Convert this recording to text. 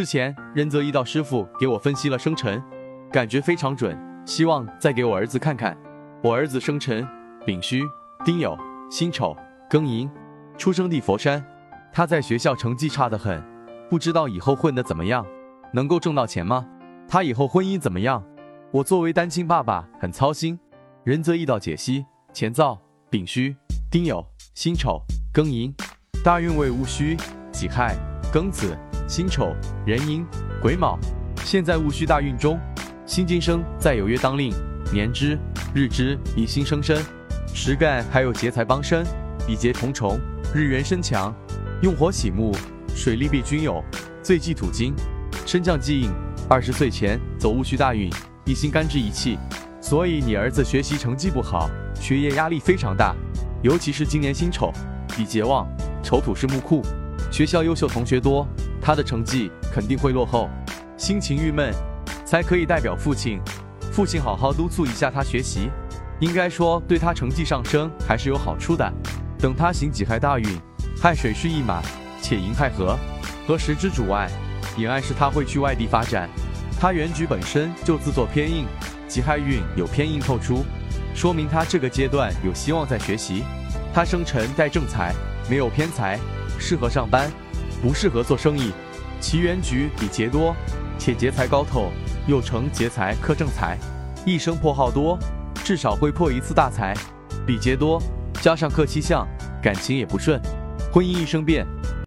之前任泽一道师傅给我分析了生辰，感觉非常准，希望再给我儿子看看。我儿子生辰丙戌、丁酉、辛丑、庚寅，出生地佛山。他在学校成绩差得很，不知道以后混得怎么样，能够挣到钱吗？他以后婚姻怎么样？我作为单亲爸爸很操心。任泽一道解析：乾燥、丙戌、丁酉、辛丑、庚寅，大运为戊戌、己亥、庚子。辛丑、壬寅、癸卯，现在戊戌大运中，辛金生在有月当令，年支、日支以辛生身，时干还有劫财帮身，比劫重重，日元身强，用火喜木，水利必均有，最忌土金，身降忌印。二十岁前走戊戌大运，一心干支一气，所以你儿子学习成绩不好，学业压力非常大，尤其是今年辛丑，比劫旺，丑土是木库，学校优秀同学多。他的成绩肯定会落后，心情郁闷，才可以代表父亲，父亲好好督促一下他学习，应该说对他成绩上升还是有好处的。等他行己亥大运，亥水是一马，且寅亥合，和时之主外，也暗示他会去外地发展。他原局本身就自作偏硬，己亥运有偏硬透出，说明他这个阶段有希望在学习。他生辰带正财，没有偏财，适合上班。不适合做生意，其原局比劫多，且劫财高透，又成劫财克正财，一生破耗多，至少会破一次大财。比劫多，加上克七相，感情也不顺，婚姻一生变。